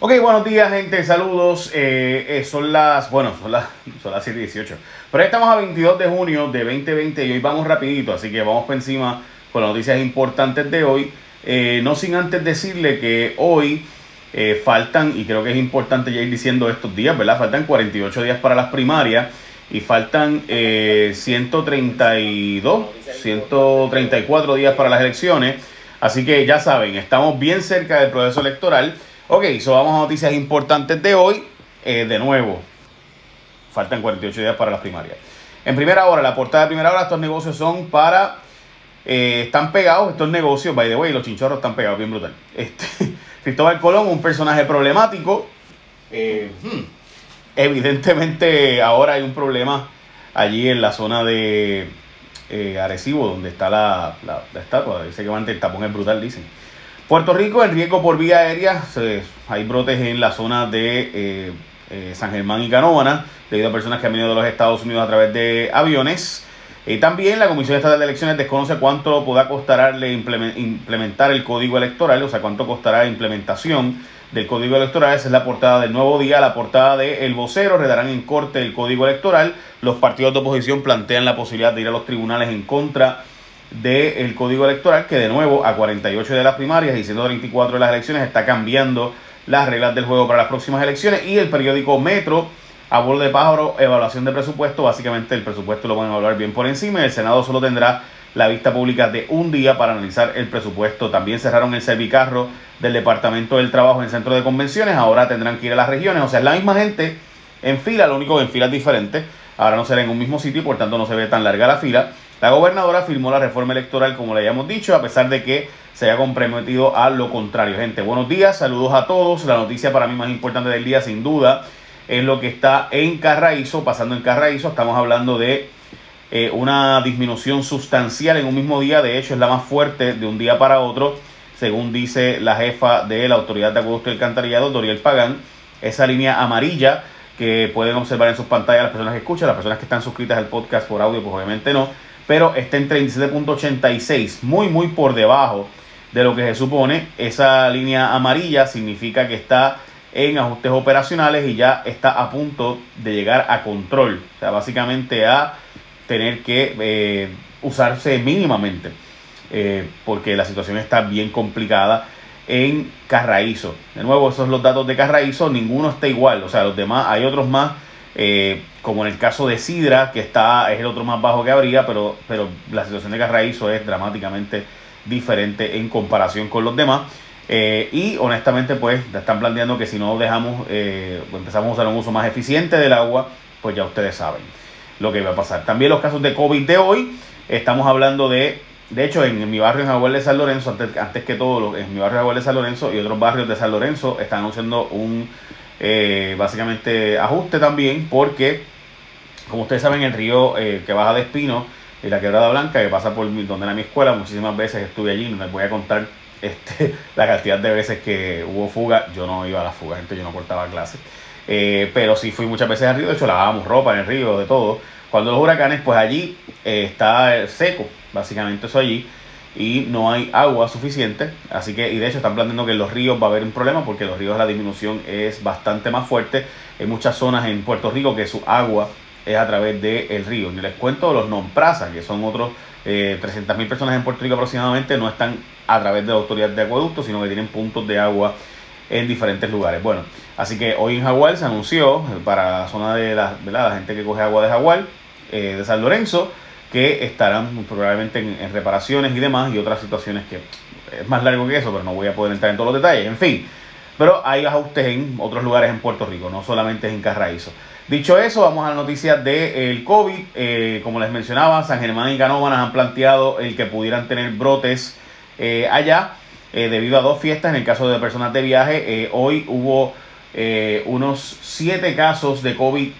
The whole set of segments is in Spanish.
Ok, buenos días gente, saludos. Eh, eh, son las, bueno, son las, son las 7 y 18. Pero estamos a 22 de junio de 2020 y hoy vamos rapidito, así que vamos por encima con las noticias importantes de hoy. Eh, no sin antes decirle que hoy faltan, y creo que es importante ya ir diciendo estos días, ¿verdad? Faltan 48 días para las primarias y faltan 132, 134 días para las elecciones. Así que ya saben, estamos bien cerca del proceso electoral. Ok, so vamos a noticias importantes de hoy. Eh, de nuevo, faltan 48 días para las primarias. En primera hora, la portada de primera hora, estos negocios son para. Eh, están pegados estos negocios, by the way, los chinchorros están pegados, bien brutal. Este, Cristóbal Colón, un personaje problemático. Eh, hmm, evidentemente, ahora hay un problema allí en la zona de Arecibo, donde está la, la, estatua. Dice que va el tapón es brutal, dicen. Puerto Rico, el riesgo por vía aérea, hay brotes en la zona de eh, eh, San Germán y Canóvana, debido a personas que han venido de los Estados Unidos a través de aviones. Y también la Comisión Estatal de Elecciones desconoce cuánto podrá costarle implementar el código electoral, o sea, cuánto costará la implementación del código electoral. Esa es la portada del nuevo día, la portada de El Vocero. Redarán en corte el código electoral. Los partidos de oposición plantean la posibilidad de ir a los tribunales en contra del código electoral, que de nuevo a 48 de las primarias y 134 de las elecciones está cambiando las reglas del juego para las próximas elecciones. Y el periódico Metro, a bolo de pájaro, evaluación de presupuesto. Básicamente el presupuesto lo van a evaluar bien por encima. El Senado solo tendrá la vista pública de un día para analizar el presupuesto. También cerraron el servicarro del Departamento del Trabajo en centro de convenciones. Ahora tendrán que ir a las regiones. O sea, es la misma gente en fila, lo único que en fila es diferente. Ahora no será en un mismo sitio y por tanto no se ve tan larga la fila. La gobernadora firmó la reforma electoral, como le habíamos dicho, a pesar de que se haya comprometido a lo contrario. Gente, buenos días, saludos a todos. La noticia para mí más importante del día, sin duda, es lo que está en Carraízo, pasando en Carraízo. Estamos hablando de eh, una disminución sustancial en un mismo día. De hecho, es la más fuerte de un día para otro, según dice la jefa de la Autoridad de Acueducto y Alcantarillado, Doriel Pagán. Esa línea amarilla que pueden observar en sus pantallas las personas que escuchan, las personas que están suscritas al podcast por audio, pues obviamente no pero está en 37.86, muy muy por debajo de lo que se supone. Esa línea amarilla significa que está en ajustes operacionales y ya está a punto de llegar a control, o sea, básicamente a tener que eh, usarse mínimamente, eh, porque la situación está bien complicada en Carraízo. De nuevo, esos son los datos de Carraízo, ninguno está igual, o sea, los demás, hay otros más eh, como en el caso de Sidra, que está, es el otro más bajo que habría, pero, pero la situación de Carraízo es dramáticamente diferente en comparación con los demás. Eh, y honestamente, pues están planteando que si no dejamos, eh, empezamos a usar un uso más eficiente del agua, pues ya ustedes saben lo que va a pasar. También los casos de COVID de hoy, estamos hablando de, de hecho, en, mi barrio en Jaguar de San Lorenzo, antes, antes que todo, en mi barrio de Jaguar de San Lorenzo y otros barrios de San Lorenzo están haciendo un eh, básicamente ajuste también porque, como ustedes saben, el río eh, que baja de Espino y la Quebrada Blanca, que pasa por donde era mi escuela, muchísimas veces estuve allí, no les voy a contar este, la cantidad de veces que hubo fuga, yo no iba a la fuga, gente, yo no cortaba clases, eh, pero sí fui muchas veces al río, de hecho lavábamos ropa en el río, de todo. Cuando los huracanes, pues allí está seco, básicamente eso allí y no hay agua suficiente. Así que, y de hecho están planteando que en los ríos va a haber un problema porque los ríos la disminución es bastante más fuerte. Hay muchas zonas en Puerto Rico que su agua es a través del río. Y les cuento los non-prasa, que son otros eh, 300.000 personas en Puerto Rico aproximadamente, no están a través de la autoridad de acueductos, sino que tienen puntos de agua en diferentes lugares. Bueno, así que hoy en Jaguar se anunció eh, para la zona de la, la gente que coge agua de Jaguar, eh, de San Lorenzo, que estarán probablemente en, reparaciones y demás y otras situaciones que es más largo que eso, pero no voy a poder entrar en todos los detalles. En fin, pero hay ajustes en otros lugares en Puerto Rico, no solamente en Carraízo. Dicho eso, vamos a la noticia del COVID. Eh, como les mencionaba, San Germán y Canóvanas han planteado el que pudieran tener brotes eh, allá eh, debido a dos fiestas. En el caso de personas de viaje, hoy hubo unos siete casos de COVID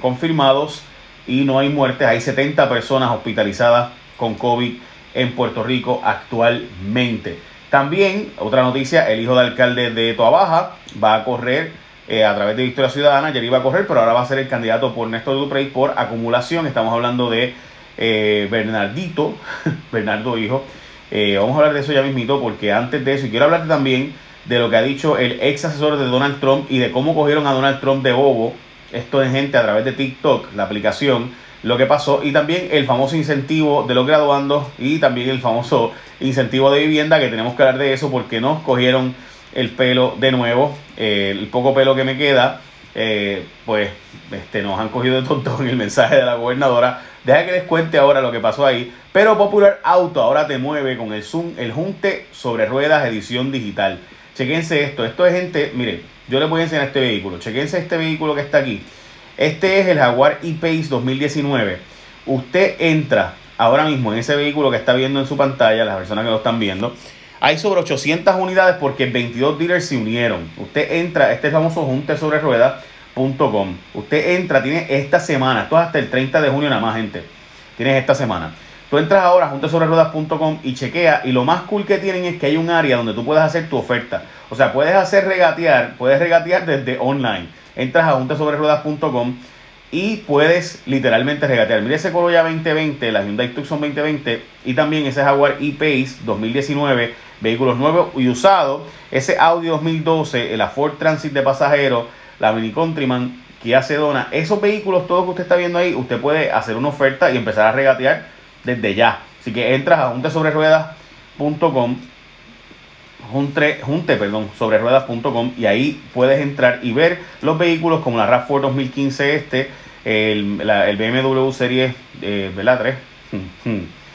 confirmados y no hay muertes. Hay 70 personas hospitalizadas con COVID en Puerto Rico actualmente. También, otra noticia, el hijo del alcalde de Toabaja va a correr eh, a través de Victoria Ciudadana. Ayer iba a correr, pero ahora va a ser el candidato por Néstor Duprey por acumulación. Estamos hablando de eh, Bernardito, Bernardo hijo. Eh, vamos a hablar de eso ya mismito, porque antes de eso, y quiero hablarte también de lo que ha dicho el ex asesor de Donald Trump y de cómo cogieron a Donald Trump de bobo. Esto es gente a través de TikTok, la aplicación, lo que pasó. Y también el famoso incentivo de los graduandos y también el famoso incentivo de vivienda, que tenemos que hablar de eso porque nos cogieron el pelo de nuevo, eh, el poco pelo que me queda. Eh, pues este, nos han cogido de tonto en el mensaje de la gobernadora. Deja que les cuente ahora lo que pasó ahí. Pero Popular Auto ahora te mueve con el Zoom, el Junte sobre ruedas edición digital. Chequense esto. Esto es gente, miren, yo les voy a enseñar este vehículo. Chequense este vehículo que está aquí. Este es el Jaguar E-Pace 2019. Usted entra ahora mismo en ese vehículo que está viendo en su pantalla, las personas que lo están viendo. Hay sobre 800 unidades porque 22 dealers se unieron. Usted entra, este famoso junte sobre ruedas.com. Usted entra, tiene esta semana, esto es hasta el 30 de junio nada más, gente. Tienes esta semana. Tú entras ahora a juntesobreruedas.com y chequea y lo más cool que tienen es que hay un área donde tú puedes hacer tu oferta. O sea, puedes hacer regatear, puedes regatear desde online. Entras a juntesobreruedas.com y puedes literalmente regatear. Mira ese Corolla 2020, la Hyundai Tucson 2020 y también ese Jaguar E-Pace 2019, vehículos nuevos y usados. Ese Audi 2012, el Ford Transit de pasajeros, la Mini Countryman, Kia Sedona. Esos vehículos, todos que usted está viendo ahí, usted puede hacer una oferta y empezar a regatear desde ya. Así que entras a juntesobreruedas.com junte, junte perdón, sobre ruedas.com y ahí puedes entrar y ver los vehículos como la RAV4 2015 este, el, BMW Serie eh, 3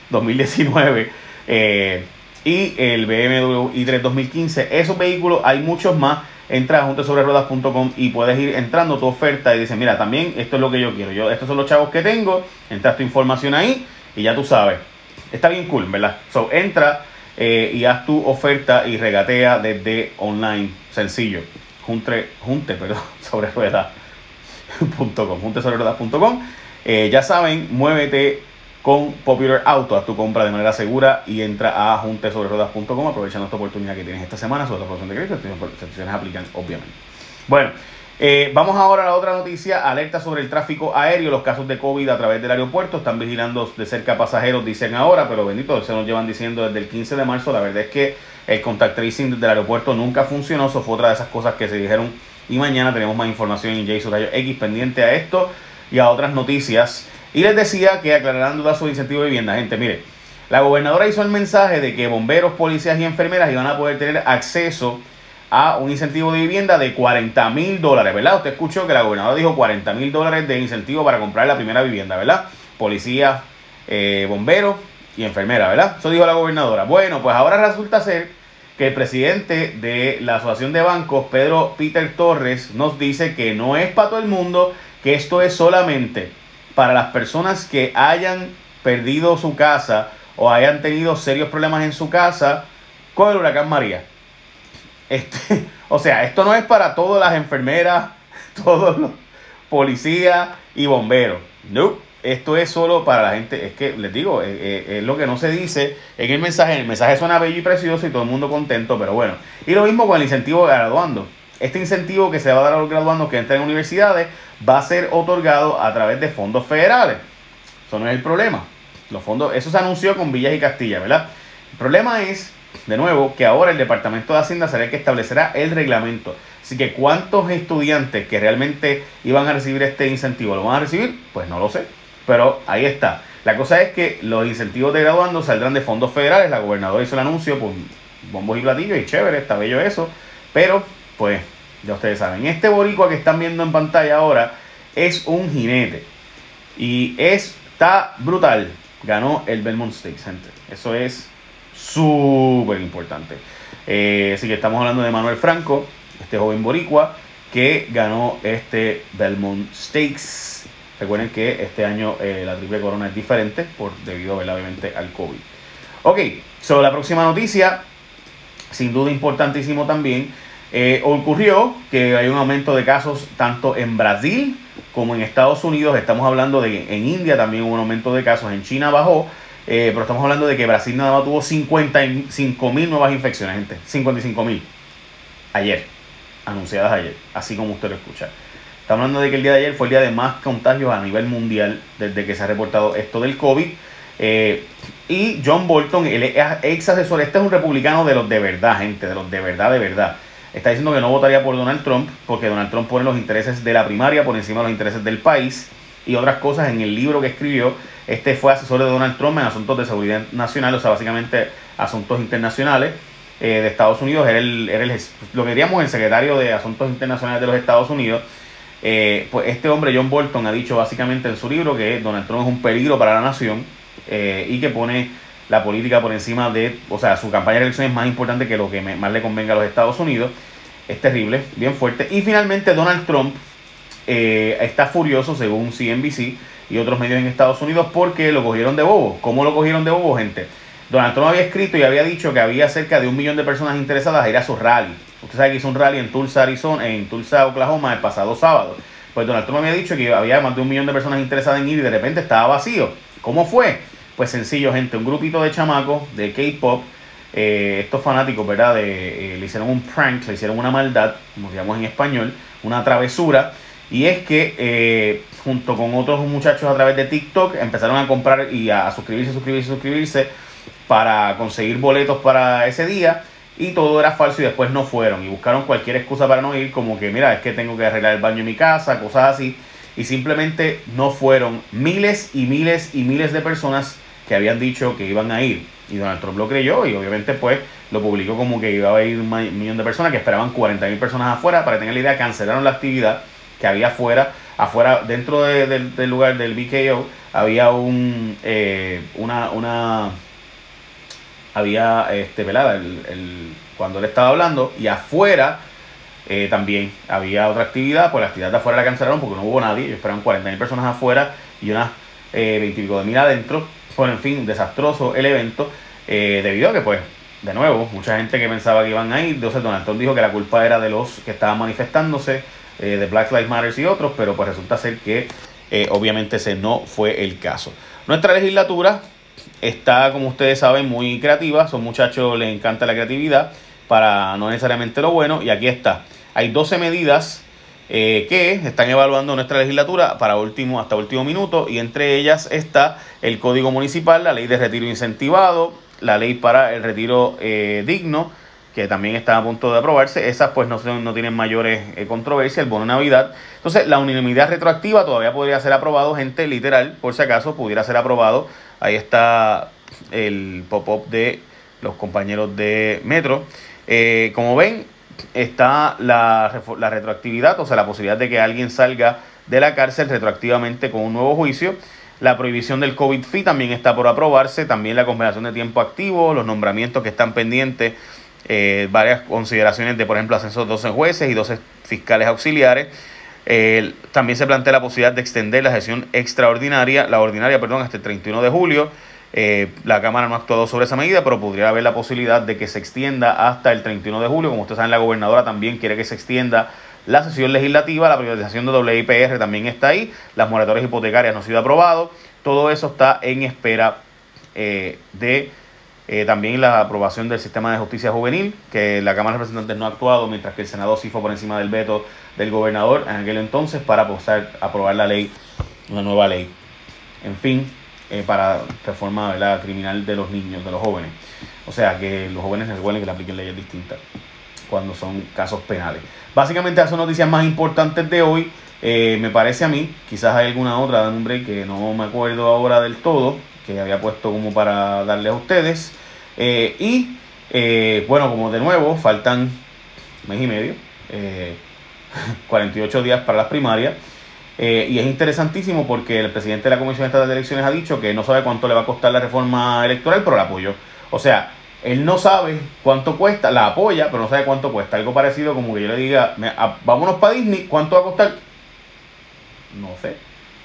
2019 y el BMW i3 2015. Esos vehículos hay muchos más. Entra a juntesobreruedas.com y puedes ir entrando tu oferta y dices, mira, también esto es lo que yo quiero. Yo, estos son los chavos que tengo. Entras tu información ahí y ya tú sabes. Está bien cool, ¿verdad? So, entra eh, y haz tu oferta y regatea desde online. Sencillo. Junte, junte perdón, sobre ruedas.com. Junte sobre ruedas.com. Eh, ya saben, muévete con Popular Auto. Haz tu compra de manera segura y entra a juntesobreruedas.com aprovechando esta oportunidad que tienes esta semana sobre la aprobación de crédito. Estas excepciones aplican, obviamente. Bueno. Eh, vamos ahora a la otra noticia, alerta sobre el tráfico aéreo, los casos de COVID a través del aeropuerto, están vigilando de cerca pasajeros, dicen ahora, pero bendito, se nos llevan diciendo desde el 15 de marzo, la verdad es que el contact tracing del aeropuerto nunca funcionó, eso fue otra de esas cosas que se dijeron. Y mañana tenemos más información en Jason Rayo X pendiente a esto y a otras noticias. Y les decía que aclararán dudas sobre incentivo de vivienda, gente, mire, la gobernadora hizo el mensaje de que bomberos, policías y enfermeras iban a poder tener acceso a un incentivo de vivienda de 40 mil dólares, ¿verdad? Usted escuchó que la gobernadora dijo 40 mil dólares de incentivo para comprar la primera vivienda, ¿verdad? Policía, eh, bomberos y enfermera, ¿verdad? Eso dijo la gobernadora. Bueno, pues ahora resulta ser que el presidente de la Asociación de Bancos, Pedro Peter Torres, nos dice que no es para todo el mundo, que esto es solamente para las personas que hayan perdido su casa o hayan tenido serios problemas en su casa con el huracán María. Este, o sea, esto no es para todas las enfermeras, todos los policías y bomberos. No, esto es solo para la gente. Es que les digo, es, es, lo que no se dice en el mensaje. El mensaje suena bello y precioso y todo el mundo contento, pero bueno. Y lo mismo con el incentivo de graduando. Este incentivo que se va a dar a los graduandos que entran en universidades va a ser otorgado a través de fondos federales. Eso no es el problema. Los fondos, eso se anunció con Villas y Castilla, ¿verdad? El problema es de nuevo, que ahora el Departamento de Hacienda será el que establecerá el reglamento. Así que cuántos estudiantes que realmente iban a recibir este incentivo lo van a recibir, pues no lo sé. Pero ahí está. La cosa es que los incentivos de graduando saldrán de fondos federales. La gobernadora hizo el anuncio, pues bombos y platillos y chévere, está bello eso. Pero, pues, ya ustedes saben, este boricua que están viendo en pantalla ahora es un jinete. Y está brutal. Ganó el Belmont State Center. Eso es súper importante. Eh, así que estamos hablando de Manuel Franco, este joven boricua que ganó este Belmont Stakes. Recuerden que este año eh, la triple corona es diferente por debido obviamente al COVID. Ok, sobre la próxima noticia, sin duda importantísimo también, eh, ocurrió que hay un aumento de casos tanto en Brasil como en Estados Unidos. Estamos hablando de en India también un aumento de casos, en China bajó eh, pero estamos hablando de que Brasil nada más tuvo 55 mil nuevas infecciones, gente. 55 mil. Ayer. Anunciadas ayer. Así como usted lo escucha. Estamos hablando de que el día de ayer fue el día de más contagios a nivel mundial desde que se ha reportado esto del COVID. Eh, y John Bolton, el ex asesor, este es un republicano de los de verdad, gente, de los de verdad, de verdad. está diciendo que no votaría por Donald Trump porque Donald Trump pone los intereses de la primaria por encima de los intereses del país y otras cosas en el libro que escribió. Este fue asesor de Donald Trump en asuntos de seguridad nacional, o sea, básicamente asuntos internacionales eh, de Estados Unidos. Era, el, era el, lo que diríamos el secretario de Asuntos Internacionales de los Estados Unidos. Eh, pues este hombre, John Bolton, ha dicho básicamente en su libro que Donald Trump es un peligro para la nación eh, y que pone la política por encima de, o sea, su campaña de elección es más importante que lo que más le convenga a los Estados Unidos. Es terrible, bien fuerte. Y finalmente Donald Trump eh, está furioso, según CNBC y otros medios en Estados Unidos, porque lo cogieron de bobo. ¿Cómo lo cogieron de bobo, gente? Donald Trump había escrito y había dicho que había cerca de un millón de personas interesadas a ir a su rally. Usted sabe que hizo un rally en Tulsa, Arizona, en Tulsa, Oklahoma, el pasado sábado. Pues Donald Trump había dicho que había más de un millón de personas interesadas en ir y de repente estaba vacío. ¿Cómo fue? Pues sencillo, gente, un grupito de chamacos de K-pop, eh, estos fanáticos, ¿verdad? De, eh, le hicieron un prank, le hicieron una maldad, como digamos en español, una travesura. Y es que eh, junto con otros muchachos a través de TikTok empezaron a comprar y a, suscribirse, suscribirse, suscribirse para conseguir boletos para ese día y todo era falso y después no fueron y buscaron cualquier excusa para no ir como que mira es que tengo que arreglar el baño en mi casa, cosas así y simplemente no fueron miles y miles y miles de personas que habían dicho que iban a ir. Y Donald Trump lo creyó y obviamente pues lo publicó como que iba a ir un millón de personas, que esperaban 40 mil personas afuera. Para tener la idea, cancelaron la actividad que había afuera. Afuera, dentro del lugar del BKO, había un, eh, una, una, había, este, velada el, cuando él estaba hablando, y afuera eh, también había otra actividad, pues la actividad de afuera la cancelaron porque no hubo nadie, ellos esperaban 40 mil personas afuera y unas eh, 20 y pico de mil adentro. Bueno, en fin, desastroso el evento, eh, debido a que, pues, de nuevo, mucha gente que pensaba que iban a ir, entonces Donald Trump dijo que la culpa era de los que estaban manifestándose, eh, de Black Lives Matter y otros, pero pues resulta ser que eh, obviamente ese no fue el caso. Nuestra legislatura está, como ustedes saben, muy creativa, son muchachos, les encanta la creatividad, para no necesariamente lo bueno, y aquí está. Hay 12 medidas eh, que están evaluando nuestra legislatura para último, hasta último minuto y entre ellas está el Código Municipal, la ley de retiro incentivado, la ley para el retiro digno, que también está a punto de aprobarse. Esas pues no, no tienen mayores eh, controversias, el bono Navidad. Entonces la unanimidad retroactiva todavía podría ser aprobado, gente, literal, por si acaso pudiera ser aprobado. Ahí está el pop-up de los compañeros de Metro. como ven, está la, la retroactividad, o sea, la posibilidad de que alguien salga de la cárcel retroactivamente con un nuevo juicio. La prohibición del COVID fee también está por aprobarse, también la conversación de tiempo activo, los nombramientos que están pendientes, eh, varias consideraciones de, por ejemplo, ascenso de 12 jueces y 12 fiscales auxiliares. también se plantea la posibilidad de extender la sesión extraordinaria, la ordinaria, perdón, hasta el 31 de julio. Eh, la Cámara no ha actuado sobre esa medida, pero podría haber la posibilidad de que se extienda hasta el 31 de julio. Como ustedes saben, la gobernadora también quiere que se extienda la sesión legislativa, la privatización de WIPR también está ahí, las moratorias hipotecarias no han sido aprobado, todo eso está en espera eh, de eh, también la aprobación del sistema de justicia juvenil, que la Cámara de Representantes no ha actuado, mientras que el Senado sí fue por encima del veto del gobernador en aquel entonces para poder aprobar la ley, una nueva ley. En fin, eh, para reforma criminal de los niños, de los jóvenes. O sea, que los jóvenes recuerden que le apliquen leyes distintas cuando son casos penales. Básicamente, esas son noticias más importantes de hoy. Eh, me parece a mí, quizás hay alguna otra, nombre que no me acuerdo ahora del todo, que había puesto como para darle a ustedes. Eh, y bueno, como de nuevo, faltan mes y medio, 48 días para las primarias. Eh, y es interesantísimo porque el presidente de la Comisión Estatal de Elecciones ha dicho que no sabe cuánto le va a costar la reforma electoral, pero la apoyó. O sea, él no sabe cuánto cuesta, la apoya, pero no sabe cuánto cuesta. Algo parecido como que yo le diga, vámonos para Disney, ¿cuánto va a costar? No sé.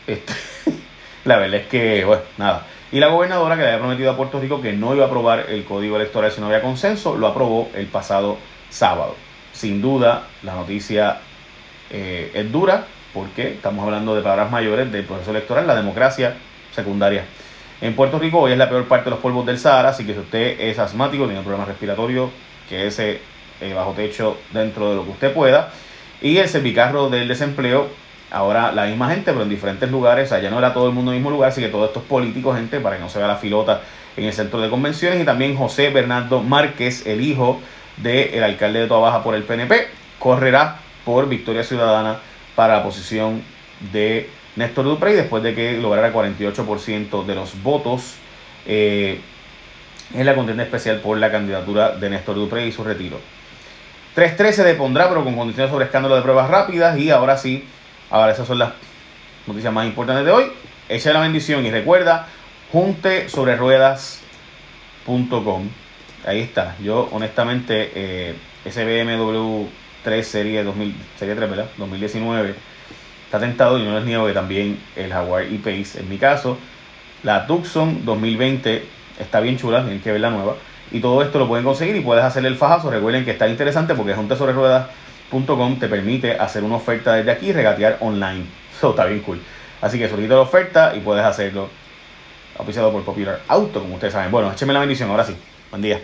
Este, la verdad es que, bueno, nada. Y la gobernadora que le había prometido a Puerto Rico que no iba a aprobar el código electoral si no había consenso, lo aprobó el pasado sábado. Sin duda, la noticia eh, es dura, porque estamos hablando de palabras mayores del proceso electoral, la democracia secundaria. En Puerto Rico hoy es la peor parte de los polvos del Sahara, así que si usted es asmático, tiene un problema respiratorio, que ese eh, bajo techo dentro de lo que usted pueda. Y el servicarro del desempleo, ahora la misma gente, pero en diferentes lugares, allá no era todo el mundo en el mismo lugar, así que todos estos políticos, gente, para que no se vea la filota en el centro de convenciones. Y también José Bernardo Márquez, el hijo del alcalde de Toa Baja por el PNP, correrá por Victoria Ciudadana para la posición de Néstor Duprey después de que lograra 48% de los votos eh, en la contienda especial por la candidatura de Néstor Duprey y su retiro. 3.13 se depondrá, pero con condiciones sobre escándalo de pruebas rápidas. Y ahora sí, ahora esas son las noticias más importantes de hoy. Echa la bendición y recuerda, junte sobre ruedas.com. Ahí está. Yo, honestamente, eh, ese BMW 3 serie, 2000, serie 3, ¿verdad? 2019 está tentado y no les niego que también el Jaguar E-Pace, en mi caso, la Tucson 2020 está bien chula, tienen que ver la nueva. Y todo esto lo pueden conseguir y puedes hacer el fajazo. Recuerden que está interesante porque es un ruedas.com te permite hacer una oferta desde aquí y regatear online. Eso está bien cool. Así que solicita la oferta y puedes hacerlo. Auspiciado por Popular Auto, como ustedes saben. Bueno, échenme la bendición, ahora sí. Buen día.